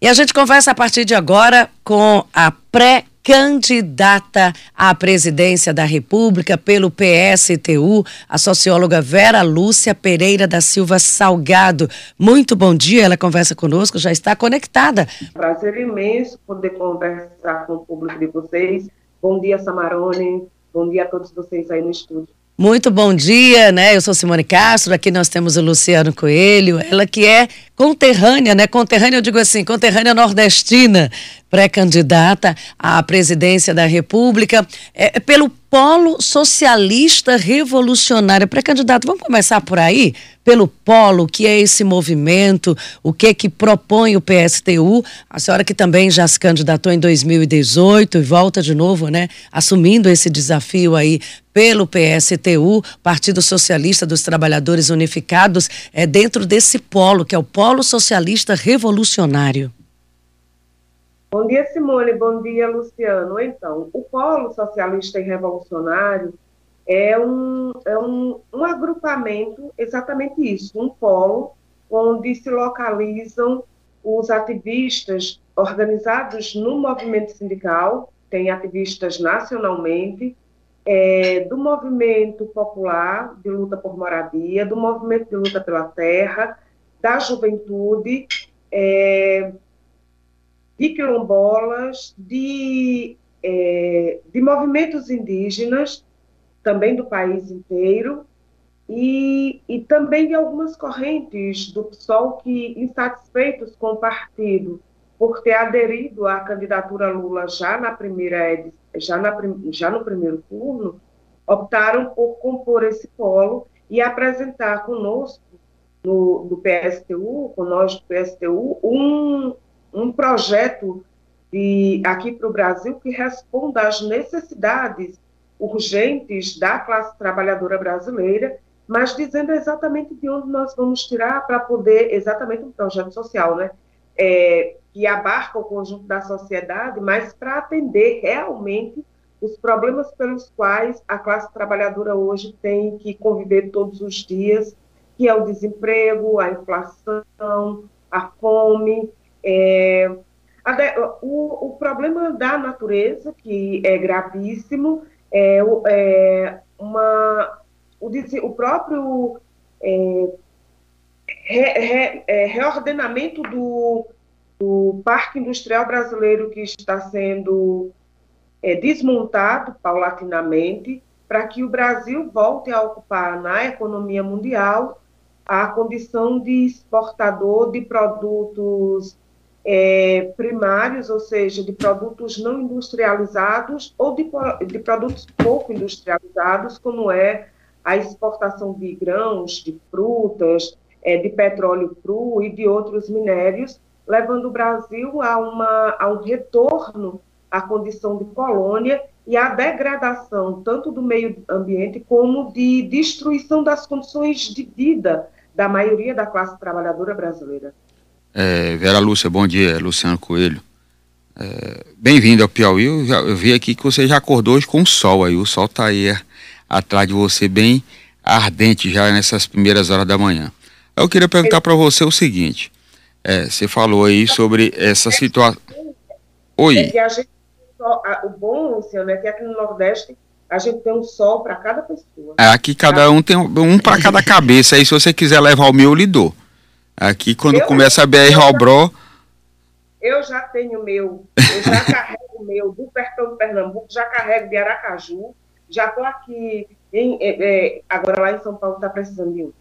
E a gente conversa a partir de agora com a pré-candidata à presidência da República pelo PSTU, a socióloga Vera Lúcia Pereira da Silva Salgado. Muito bom dia, ela conversa conosco, já está conectada. Prazer imenso poder conversar com o público de vocês. Bom dia, Samarone. Bom dia a todos vocês aí no estúdio. Muito bom dia, né? Eu sou Simone Castro, aqui nós temos o Luciano Coelho, ela que é conterrânea, né? Conterrânea, eu digo assim, conterrânea nordestina, pré-candidata à presidência da República, é, pelo Polo Socialista Revolucionário. Pré-candidato, vamos começar por aí? Pelo Polo, o que é esse movimento, o que é que propõe o PSTU? A senhora que também já se candidatou em 2018 e volta de novo, né? Assumindo esse desafio aí pelo PSTU, Partido Socialista dos Trabalhadores Unificados, é dentro desse polo, que é o Polo Socialista Revolucionário. Bom dia, Simone. Bom dia, Luciano. Então, o Polo Socialista e Revolucionário é um, é um, um agrupamento, exatamente isso, um polo onde se localizam os ativistas organizados no movimento sindical, tem ativistas nacionalmente, é, do movimento popular de luta por moradia, do movimento de luta pela terra, da juventude, é, de quilombolas, de, é, de movimentos indígenas, também do país inteiro, e, e também de algumas correntes do PSOL que, insatisfeitos com o partido por ter aderido à candidatura Lula já na primeira já, na, já no primeiro turno, optaram por compor esse polo e apresentar conosco no, do PSTU, com nós do PSTU, um, um projeto de, aqui para o Brasil que responda às necessidades urgentes da classe trabalhadora brasileira, mas dizendo exatamente de onde nós vamos tirar para poder, exatamente um projeto social, né? É, que abarca o conjunto da sociedade, mas para atender realmente os problemas pelos quais a classe trabalhadora hoje tem que conviver todos os dias, que é o desemprego, a inflação, a fome, é, a, o, o, problema da natureza, que é gravíssimo, é, é uma, o, o próprio é, re, re, é, reordenamento do, do parque industrial brasileiro que está sendo é, desmontado paulatinamente para que o Brasil volte a ocupar na economia mundial a condição de exportador de produtos é, primários, ou seja, de produtos não industrializados ou de, de produtos pouco industrializados, como é a exportação de grãos, de frutas, é, de petróleo cru e de outros minérios, levando o Brasil a, uma, a um retorno à condição de colônia e à degradação tanto do meio ambiente como de destruição das condições de vida da maioria da classe trabalhadora brasileira. É, Vera Lúcia, bom dia, Luciano Coelho. É, Bem-vindo ao Piauí. Eu, já, eu, vi aqui que você já acordou hoje com o sol aí. O sol está aí é, atrás de você, bem ardente já nessas primeiras horas da manhã. Eu queria perguntar para você o seguinte: é, você falou aí sobre essa situação. Oi. É que a gente, o bom, Luciano, é que aqui no Nordeste a gente tem um sol para cada pessoa. É, aqui cada um tem um, um para cada cabeça. Aí se você quiser levar o meu, eu lhe dou. Aqui quando eu, começa a BR Robró. Eu já tenho meu, eu já carrego o meu do Pertão do Pernambuco, já carrego de Aracaju, já estou aqui, em, é, agora lá em São Paulo está precisando de um.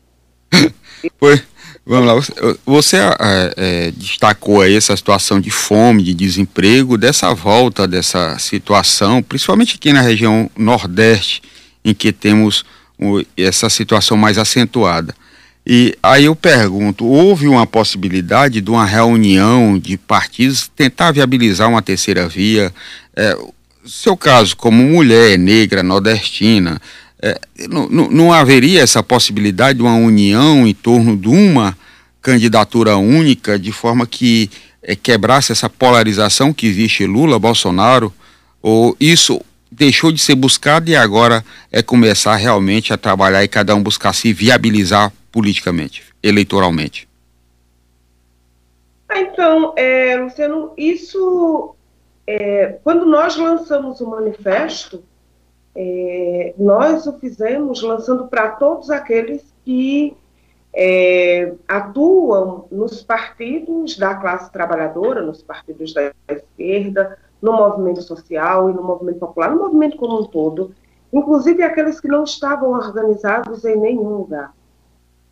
pois, vamos lá, você é, é, destacou aí essa situação de fome, de desemprego, dessa volta dessa situação, principalmente aqui na região Nordeste, em que temos essa situação mais acentuada. E aí eu pergunto, houve uma possibilidade de uma reunião de partidos tentar viabilizar uma terceira via? É, seu caso, como mulher negra nordestina, é, não, não, haveria essa possibilidade de uma união em torno de uma candidatura única, de forma que é, quebrasse essa polarização que existe Lula, Bolsonaro? Ou isso deixou de ser buscado e agora é começar realmente a trabalhar e cada um buscar se viabilizar politicamente, eleitoralmente? Ah, então, é, Luciano, isso, é, quando nós lançamos o manifesto, é, nós o fizemos lançando para todos aqueles que é, atuam nos partidos da classe trabalhadora, nos partidos da esquerda, no movimento social e no movimento popular, no movimento como um todo, inclusive aqueles que não estavam organizados em nenhum lugar.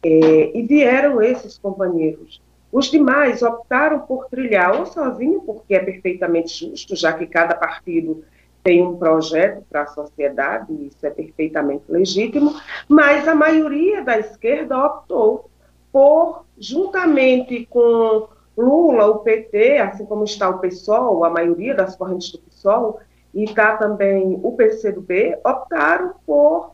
É, e vieram esses companheiros. Os demais optaram por trilhar ou sozinho, porque é perfeitamente justo, já que cada partido tem um projeto para a sociedade, isso é perfeitamente legítimo, mas a maioria da esquerda optou por, juntamente com Lula, o PT, assim como está o PSOL, a maioria das correntes do PSOL, e está também o PCdoB, optaram por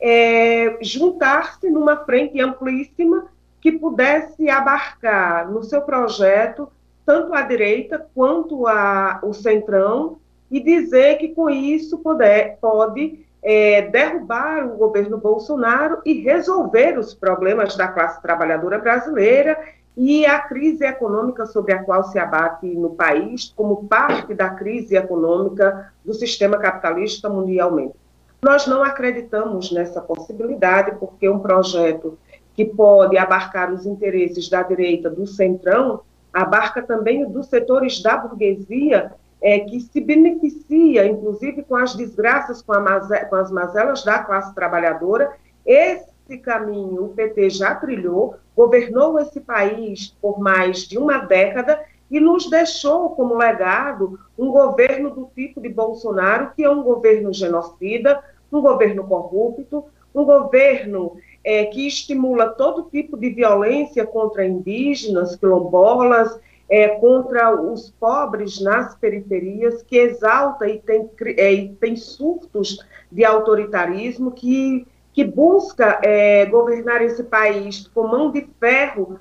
é, juntar-se numa frente amplíssima que pudesse abarcar no seu projeto tanto a direita quanto a, o centrão e dizer que com isso poder, pode é, derrubar o governo Bolsonaro e resolver os problemas da classe trabalhadora brasileira e a crise econômica sobre a qual se abate no país, como parte da crise econômica do sistema capitalista mundialmente. Nós não acreditamos nessa possibilidade, porque um projeto que pode abarcar os interesses da direita, do centrão, abarca também dos setores da burguesia é, que se beneficia, inclusive, com as desgraças, com, com, as mazelas da classe trabalhadora. Esse caminho o PT já trilhou, governou esse país por mais de uma década e nos deixou como legado um governo do tipo de Bolsonaro, que é um governo genocida, um governo corrupto, um governo é, que estimula todo tipo de violência contra indígenas, quilombolas, é, contra os pobres nas periferias, que exalta e tem, é, e tem surtos de autoritarismo, que, que busca é, governar esse país com mão de ferro,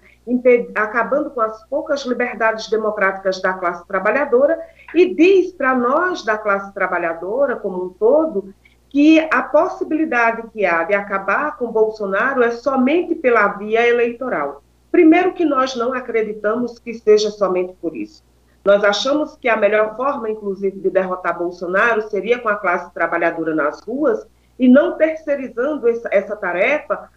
acabando com as poucas liberdades democráticas da classe trabalhadora, e diz para nós da classe trabalhadora como um todo que a possibilidade que há de acabar com Bolsonaro é somente pela via eleitoral. Primeiro que nós não acreditamos que seja somente por isso. Nós achamos que a melhor forma, inclusive, de derrotar Bolsonaro seria com a classe trabalhadora nas ruas e não terceirizando essa, essa tarefa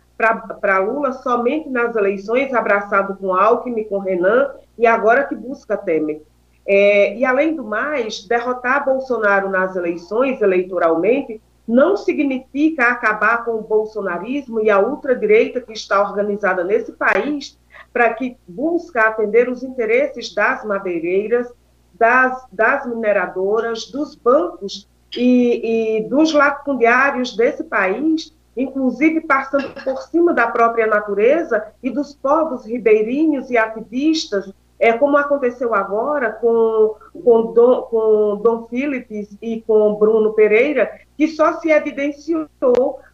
para Lula somente nas eleições, abraçado com Alckmin, com Renan, e agora que busca Temer. É, e, além do mais, derrotar Bolsonaro nas eleições, eleitoralmente, não significa acabar com o bolsonarismo e a ultradireita que está organizada nesse país para que busca atender os interesses das madeireiras, das, das mineradoras, dos bancos e, e dos latifundiários desse país, inclusive passando por cima da própria natureza e dos povos ribeirinhos e ativistas é como aconteceu agora com, com, Dom, com Dom Philips e com Bruno Pereira, que só se evidenciou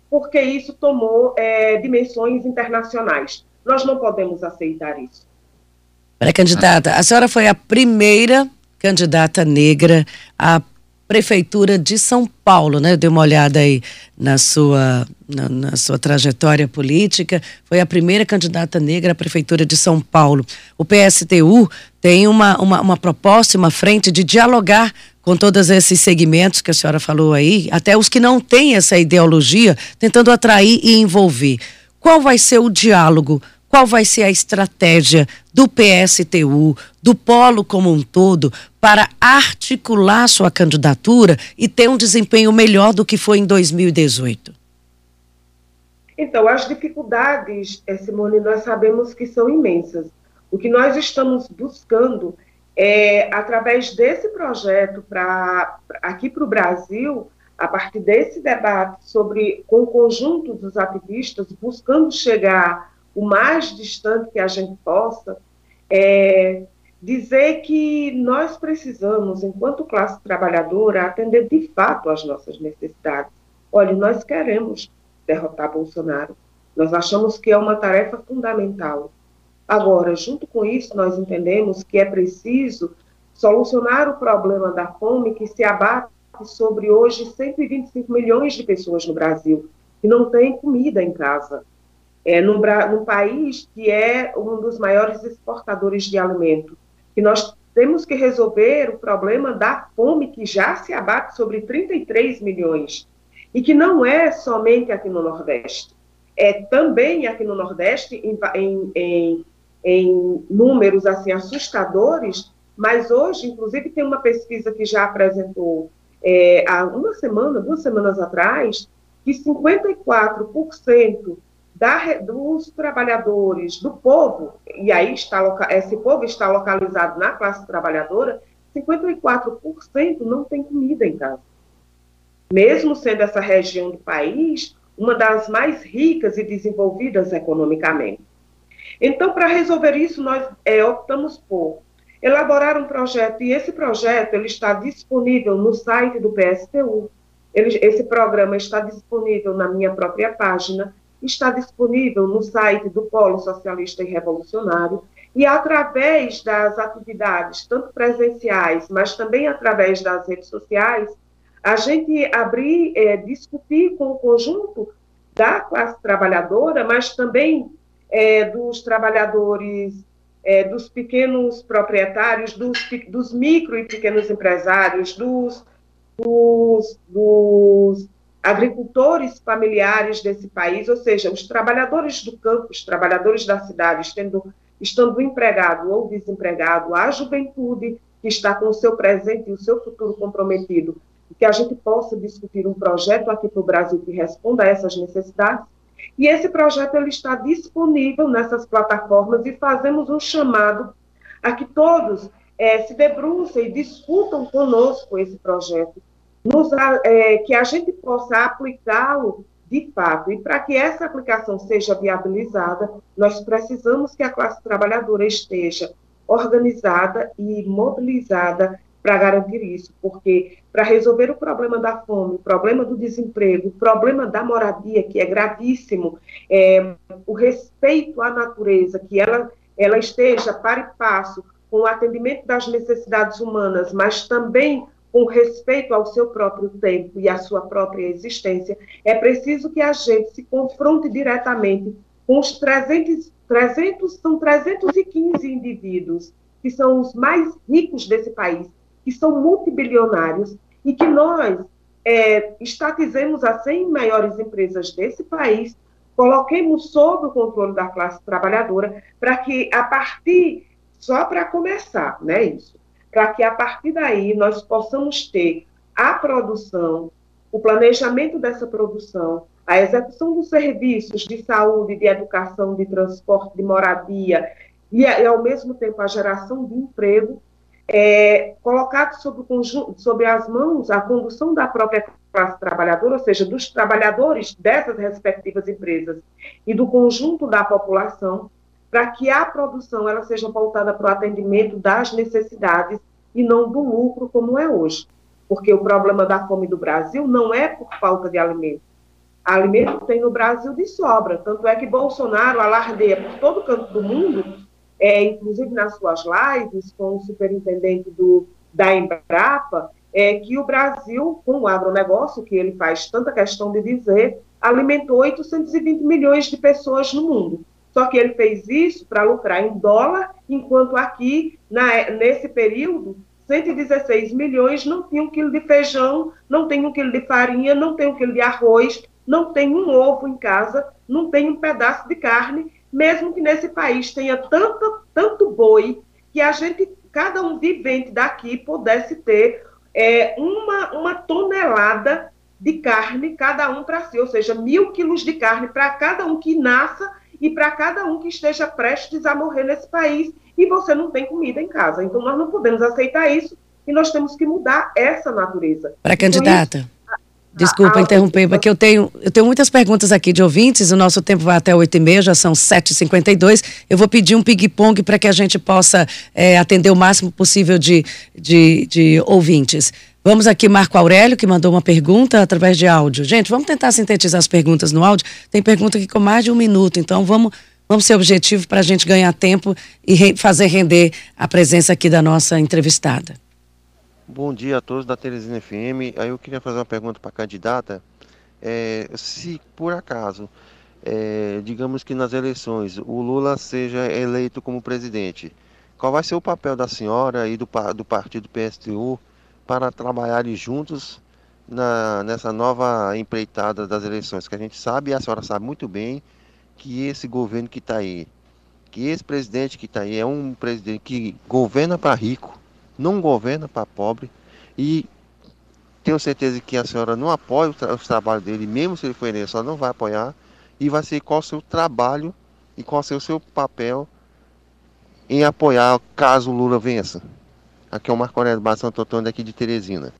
porque isso tomou é, dimensões internacionais. Nós não podemos aceitar isso. Pré-candidata, a senhora foi a primeira candidata negra a Prefeitura de São Paulo, né? Eu dei uma olhada aí na sua, na, na, sua trajetória política. Foi a primeira candidata negra à Prefeitura de São Paulo. O PSTU tem uma, uma, uma proposta, uma frente de dialogar com todos esses segmentos que a senhora falou aí, até os que não têm essa ideologia, tentando atrair e envolver. Qual vai ser o diálogo qual vai ser a estratégia do PSTU, do Polo como um todo, para articular sua candidatura e ter um desempenho melhor do que foi em 2018? Então, as dificuldades, eh, Simone, nós sabemos que são imensas. O que nós estamos buscando é, através desse projeto para aqui para o Brasil, a partir desse debate sobre com o conjunto dos ativistas, buscando chegar o mais distante que a gente possa, é dizer que nós precisamos, enquanto classe trabalhadora, atender de fato às nossas necessidades. Olha, nós queremos derrotar Bolsonaro. Nós achamos que é uma tarefa fundamental. Agora, junto com isso, nós entendemos que é preciso solucionar o problema da fome que se abate sobre hoje 125 milhões de pessoas no Brasil que não têm comida em casa. é, num, num país que é um dos maiores exportadores de alimento, que nós temos que resolver o problema da fome que já se abate sobre 33 milhões. E que não é somente aqui no Nordeste, é também aqui no Nordeste em, em, em, em números assim assustadores, mas hoje, inclusive, tem uma pesquisa que já apresentou é, há uma semana, duas semanas atrás, que 54% da, dos trabalhadores, do povo, e aí está, esse povo está localizado na classe trabalhadora, 54% não tem comida em casa. Mesmo sendo essa região do país uma das mais ricas e desenvolvidas economicamente. Então, para resolver isso, nós é, optamos por elaborar um projeto, e esse projeto ele está disponível no site do PSTU. Ele, esse programa está disponível na minha própria página, está disponível no site do Polo Socialista e Revolucionário, e através das atividades, tanto presenciais, mas também através das redes sociais, a gente abrir, é, discutir com o conjunto da classe trabalhadora, mas também é, dos trabalhadores, é, dos pequenos proprietários, dos, dos micro e pequenos empresários, dos, dos, dos agricultores familiares desse país, ou seja, os trabalhadores do campo, os trabalhadores da cidade, estando, estando empregado ou desempregado, a juventude que está com o seu presente e o seu futuro comprometido, que a gente possa discutir um projeto aqui para o Brasil que responda a essas necessidades. E esse projeto ele está disponível nessas plataformas e fazemos um chamado a que todos é, se debrucem e discutam conosco esse projeto, nos, é, que a gente possa aplicá-lo de fato. E para que essa aplicação seja viabilizada, nós precisamos que a classe trabalhadora esteja organizada e mobilizada para garantir isso, porque para resolver o problema da fome, o problema do desemprego, o problema da moradia, que é gravíssimo, é, o respeito à natureza, que ela, ela esteja para e passo com o atendimento das necessidades humanas, mas também com respeito ao seu próprio tempo e à sua própria existência, é preciso que a gente se confronte diretamente com os 300, 300 são 315 indivíduos que são os mais ricos desse país, que são multibilionários e que nós é, estatizemos as 100 maiores empresas desse país, coloquemos sob o controle da classe trabalhadora, para que a partir, só para começar, né, isso, para que a partir daí nós possamos ter a produção, o planejamento dessa produção, a execução dos serviços de saúde, de educação, de transporte, de moradia, e, e ao mesmo tempo a geração de emprego, é, colocado sobre, conjunto, sobre as mãos a condução da própria classe trabalhadora, ou seja, dos trabalhadores dessas respectivas empresas e do conjunto da população, para que a produção ela seja voltada para o atendimento das necessidades e não do lucro como é hoje. Porque o problema da fome do Brasil não é por falta de alimento. Alimento tem no Brasil de sobra. Tanto é que Bolsonaro alardeia por todo canto do mundo, é, inclusive nas suas lives com o superintendente do, da Embrapa, é, que o Brasil, com o agronegócio, que ele faz tanta questão de dizer, alimentou 820 milhões de pessoas no mundo. Só que ele fez isso para lucrar em dólar, enquanto aqui, na, nesse período, 116 milhões não tem um quilo de feijão, não tem um quilo de farinha, não tem um quilo de arroz, não tem um ovo em casa, não tem um pedaço de carne, mesmo que nesse país tenha tanto, tanto boi que a gente, cada um vivente daqui, pudesse ter é, uma, uma tonelada de carne, cada um para si, ou seja, mil quilos de carne para cada um que nasça e para cada um que esteja prestes a morrer nesse país e você não tem comida em casa. Então, nós não podemos aceitar isso e nós temos que mudar essa natureza. Para candidata. Então, Desculpa interromper, porque eu tenho, eu tenho muitas perguntas aqui de ouvintes, o nosso tempo vai até 8h30, já são 7h52. Eu vou pedir um ping-pong para que a gente possa é, atender o máximo possível de, de, de ouvintes. Vamos aqui, Marco Aurélio, que mandou uma pergunta através de áudio. Gente, vamos tentar sintetizar as perguntas no áudio. Tem pergunta aqui com mais de um minuto, então vamos, vamos ser objetivo para a gente ganhar tempo e re fazer render a presença aqui da nossa entrevistada. Bom dia a todos da Teresina FM. Aí eu queria fazer uma pergunta para a candidata. É, se por acaso é, digamos que nas eleições o Lula seja eleito como presidente, qual vai ser o papel da senhora e do, do partido PSTU para trabalharem juntos na, nessa nova empreitada das eleições? Que a gente sabe, e a senhora sabe muito bem, que esse governo que está aí, que esse presidente que está aí é um presidente que governa para rico, não governa para pobre, e tenho certeza que a senhora não apoia o, tra o trabalho dele, mesmo se ele for eleito, a senhora não vai apoiar, e vai ser qual o seu trabalho e qual o seu papel em apoiar caso Lula vença. Aqui é o Marco Aurélio Barra Santo Antônio, daqui de Teresina.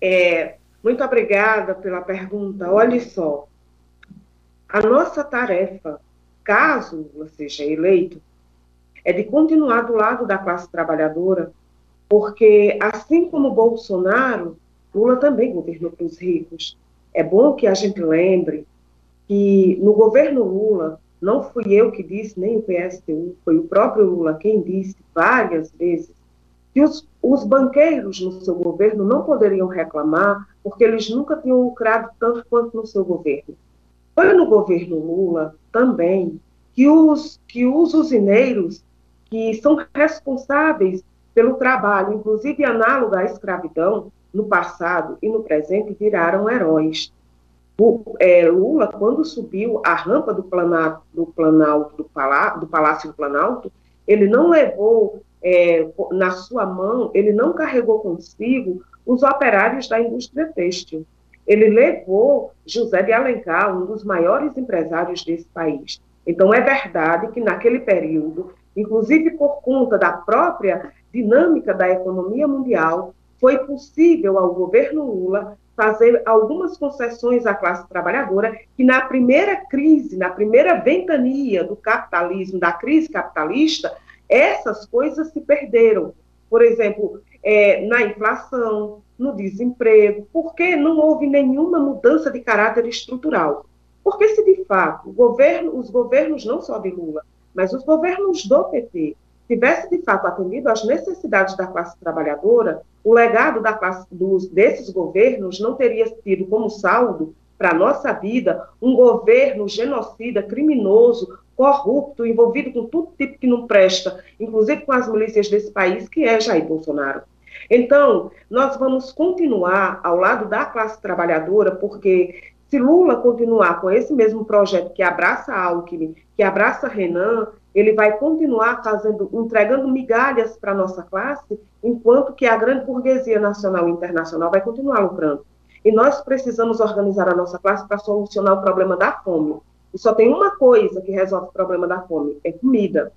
É, muito obrigada pela pergunta. Olha só, a nossa tarefa, caso Lula seja eleito, é de continuar do lado da classe trabalhadora, porque assim como Bolsonaro, Lula também governou para os ricos. É bom que a gente lembre que no governo Lula, não fui eu que disse, nem o PSTU, foi o próprio Lula quem disse várias vezes que os, os banqueiros no seu governo não poderiam reclamar porque eles nunca tinham lucrado tanto quanto no seu governo. Foi no governo Lula também que os, que os usineiros, que são responsáveis pelo trabalho, inclusive análogo à escravidão, no passado e no presente viraram heróis. O, é, Lula, quando subiu a rampa do, do, Planalto, do, Palá, do Palácio do Planalto, ele não levou é, na sua mão, ele não carregou consigo os operários da indústria têxtil. Ele levou José de Alencar, um dos maiores empresários desse país. Então, é verdade que naquele período, inclusive por conta da própria dinâmica da economia mundial, foi possível ao governo Lula fazer algumas concessões à classe trabalhadora que na primeira crise, na primeira ventania do capitalismo, da crise capitalista, essas coisas se perderam. Por exemplo, é, na inflação, no desemprego, porque não houve nenhuma mudança de caráter estrutural. Porque se de fato governo, os governos não só de Lula, mas os governos do PT tivesse de fato atendido às necessidades da classe trabalhadora, o legado da classe, dos, desses governos não teria tido como saldo para a nossa vida um governo genocida, criminoso, corrupto, envolvido com todo tipo que não presta, inclusive com as milícias desse país, que é Jair Bolsonaro. Então, nós vamos continuar ao lado da classe trabalhadora, porque se Lula continuar com esse mesmo projeto que abraça Alckmin, que abraça Renan, ele vai continuar fazendo, entregando migalhas para a nossa classe, enquanto que a grande burguesia nacional e internacional vai continuar lucrando. E nós precisamos organizar a nossa classe para solucionar o problema da fome. E só tem uma coisa que resolve o problema da fome: é comida.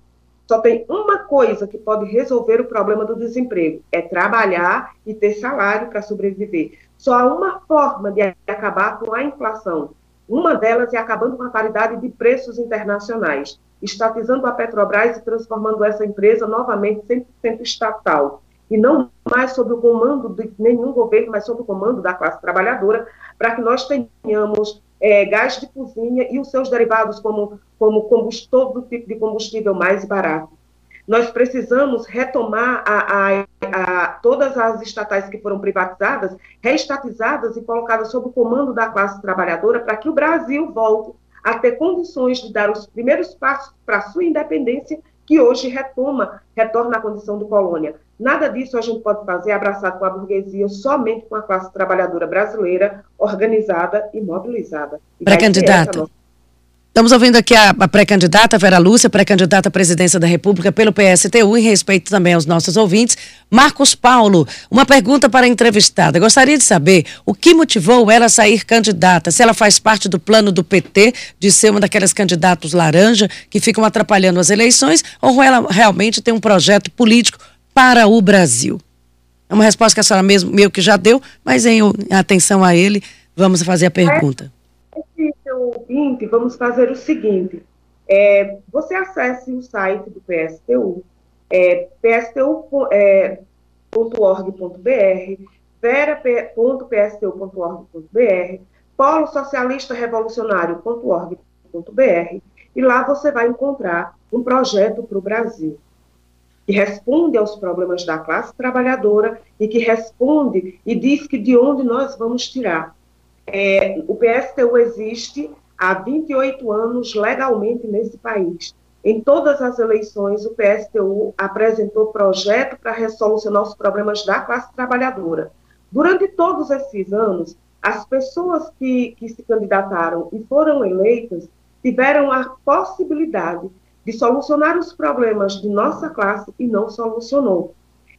Só tem uma coisa que pode resolver o problema do desemprego: é trabalhar e ter salário para sobreviver. Só há uma forma de acabar com a inflação. Uma delas é acabando com a paridade de preços internacionais estatizando a Petrobras e transformando essa empresa novamente 100% estatal. E não mais sob o comando de nenhum governo, mas sob o comando da classe trabalhadora, para que nós tenhamos é, gás de cozinha e os seus derivados, como, como todo tipo de combustível mais barato. Nós precisamos retomar a, a, a, todas as estatais que foram privatizadas, reestatizadas e colocadas sob o comando da classe trabalhadora, para que o Brasil volte a ter condições de dar os primeiros passos para a sua independência, que hoje retoma, retorna à condição de colônia. Nada disso a gente pode fazer abraçado com a burguesia, somente com a classe trabalhadora brasileira organizada e mobilizada. Pré-candidata. Estamos ouvindo aqui a, a pré-candidata Vera Lúcia, pré-candidata à presidência da República pelo PSTU, em respeito também aos nossos ouvintes. Marcos Paulo, uma pergunta para a entrevistada. Gostaria de saber o que motivou ela a sair candidata, se ela faz parte do plano do PT de ser uma daquelas candidatos laranja que ficam atrapalhando as eleições, ou ela realmente tem um projeto político para o Brasil. É uma resposta que a senhora mesmo meio que já deu, mas em atenção a ele, vamos fazer a pergunta vamos fazer o seguinte: é, você acesse o site do PSTU, é, pstu.org.br, vera.pstu.org.br, polo socialista revolucionário.org.br, e lá você vai encontrar um projeto para o Brasil que responde aos problemas da classe trabalhadora e que responde e diz que de onde nós vamos tirar É, o PSTU existe há 28 anos legalmente nesse país. Em todas as eleições, o PSTU apresentou projeto para resolucionar os problemas da classe trabalhadora. Durante todos esses anos, as pessoas que, que se candidataram e foram eleitas tiveram a possibilidade de solucionar os problemas de nossa classe e não solucionou.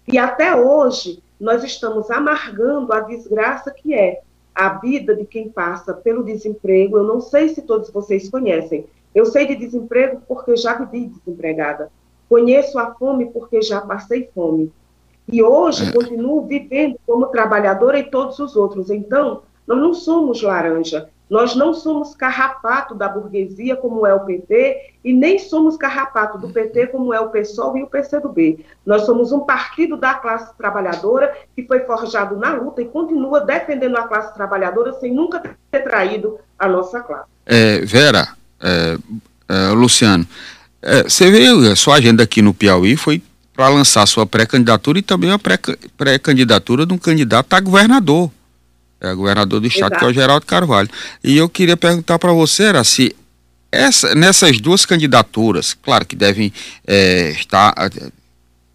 E até hoje, nós estamos amargando a desgraça que é a vida de quem passa pelo desemprego. Eu não sei se todos vocês conhecem. Eu sei de desemprego porque já vivi desempregada. Conheço a fome porque já passei fome. E hoje é. continuo vivendo como trabalhadora e todos os outros. Então, nós não somos laranja. Nós não somos carrapato da burguesia, como é o PT, e nem somos carrapato do PT, como é o PSOL e o PCdoB. Nós somos um partido da classe trabalhadora que foi forjado na luta e continua defendendo a classe trabalhadora sem nunca ter traído a nossa classe. É, Vera, é, é, Luciano, é, você vê a sua agenda aqui no Piauí foi para lançar sua pré-candidatura e também a pré-candidatura de um candidato a governador é governador do estado, Exato. que é o Geraldo Carvalho. E eu queria perguntar para você, era se essa, nessas duas candidaturas, claro que devem é, estar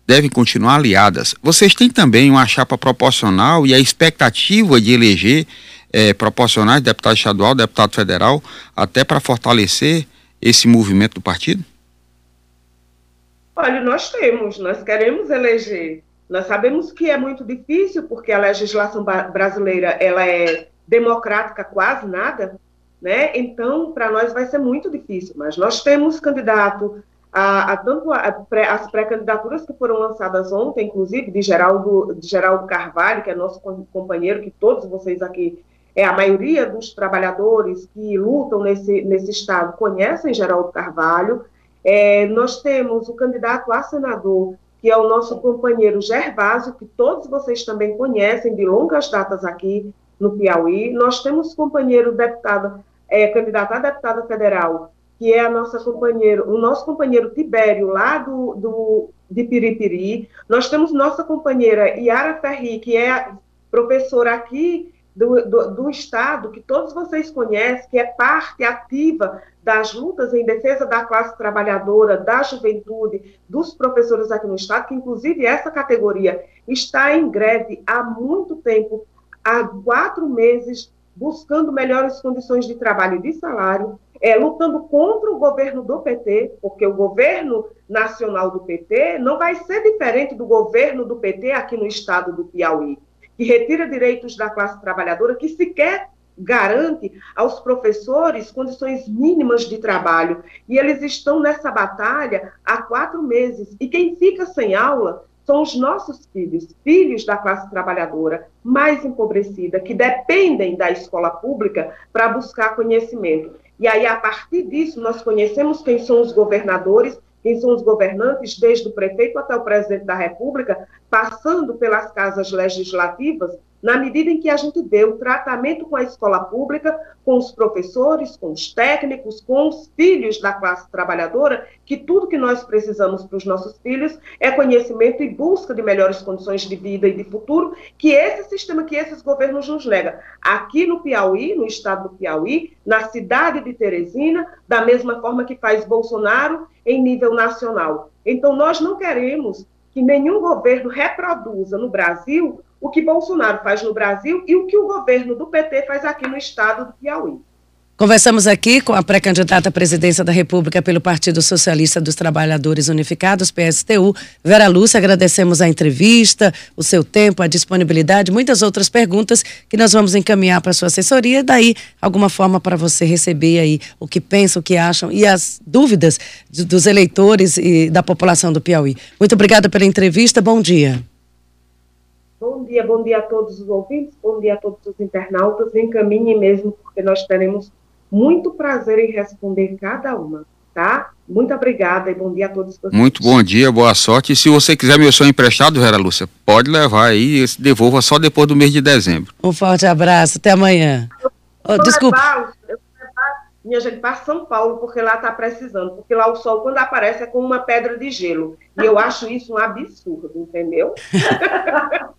devem continuar aliadas. Vocês têm também uma chapa proporcional e a expectativa de eleger é, proporcionais, deputado estadual, deputado federal, até para fortalecer esse movimento do partido? Olha, nós temos, nós queremos eleger nós sabemos que é muito difícil, porque a legislação brasileira ela é democrática quase nada, né? Então, para nós vai ser muito difícil, mas nós temos candidato a, a tanto a, a, as pré-candidaturas que foram lançadas ontem, inclusive de Geraldo, de Geraldo Carvalho, que é nosso companheiro, que todos vocês aqui, é a maioria dos trabalhadores que lutam nesse, nesse estado conhecem Geraldo Carvalho. É, nós temos o candidato a senador que é o nosso companheiro Gervásio, que todos vocês também conhecem de longas datas aqui no Piauí. Nós temos companheiro deputado, é, candidato a deputada federal, que é a nossa companheiro, o nosso companheiro Tibério, lá do, do, de Piripiri. Nós temos nossa companheira Yara Ferri, que é professora aqui do, do, do, Estado, que todos vocês conhecem, que é parte ativa das lutas em defesa da classe trabalhadora, da juventude, dos professores aqui no Estado, que inclusive essa categoria está em greve há muito tempo, há quatro meses, buscando melhores condições de trabalho e de salário, é, lutando contra o governo do PT, porque o governo nacional do PT não vai ser diferente do governo do PT aqui no estado do Piauí que retira direitos da classe trabalhadora, que sequer garante aos professores condições mínimas de trabalho. E eles estão nessa batalha há quatro meses. E quem fica sem aula são os nossos filhos, filhos da classe trabalhadora mais empobrecida, que dependem da escola pública para buscar conhecimento. E aí, a partir disso, nós conhecemos quem são os governadores quem são os governantes, desde o prefeito até o presidente da República, passando pelas casas legislativas, na medida em que a gente dê o tratamento com a escola pública, com os professores, com os técnicos, com os filhos da classe trabalhadora, que tudo que nós precisamos para os nossos filhos é conhecimento e busca de melhores condições de vida e de futuro, que esse sistema, que esses governos nos negam. Aqui no Piauí, no estado do Piauí, na cidade de Teresina, da mesma forma que faz Bolsonaro em nível nacional. Então, nós não queremos que nenhum governo reproduza no Brasil o que Bolsonaro faz no Brasil e o que o governo do PT faz aqui no estado do Piauí. Conversamos aqui com a pré-candidata à presidência da República pelo Partido Socialista dos Trabalhadores Unificados, PSTU, Vera Lúcia. Agradecemos a entrevista, o seu tempo, a disponibilidade, muitas outras perguntas que nós vamos encaminhar para a sua assessoria daí alguma forma para você receber aí o que pensam, o que acham e as dúvidas dos eleitores e da população do Piauí. Muito obrigada pela entrevista, bom dia. Bom dia, bom dia a todos os ouvintes, bom dia a todos os internautas. Encaminhe mesmo, porque nós teremos muito prazer em responder cada uma, tá? Muito obrigada e bom dia a todos. Vocês. Muito bom dia, boa sorte. E se você quiser meu sonho emprestado, Vera Lúcia, pode levar aí, devolva só depois do mês de dezembro. Um forte abraço, até amanhã. Oh, desculpa. Levar, eu vou levar, minha gente, para São Paulo, porque lá está precisando, porque lá o sol, quando aparece, é como uma pedra de gelo. E eu acho isso um absurdo, entendeu?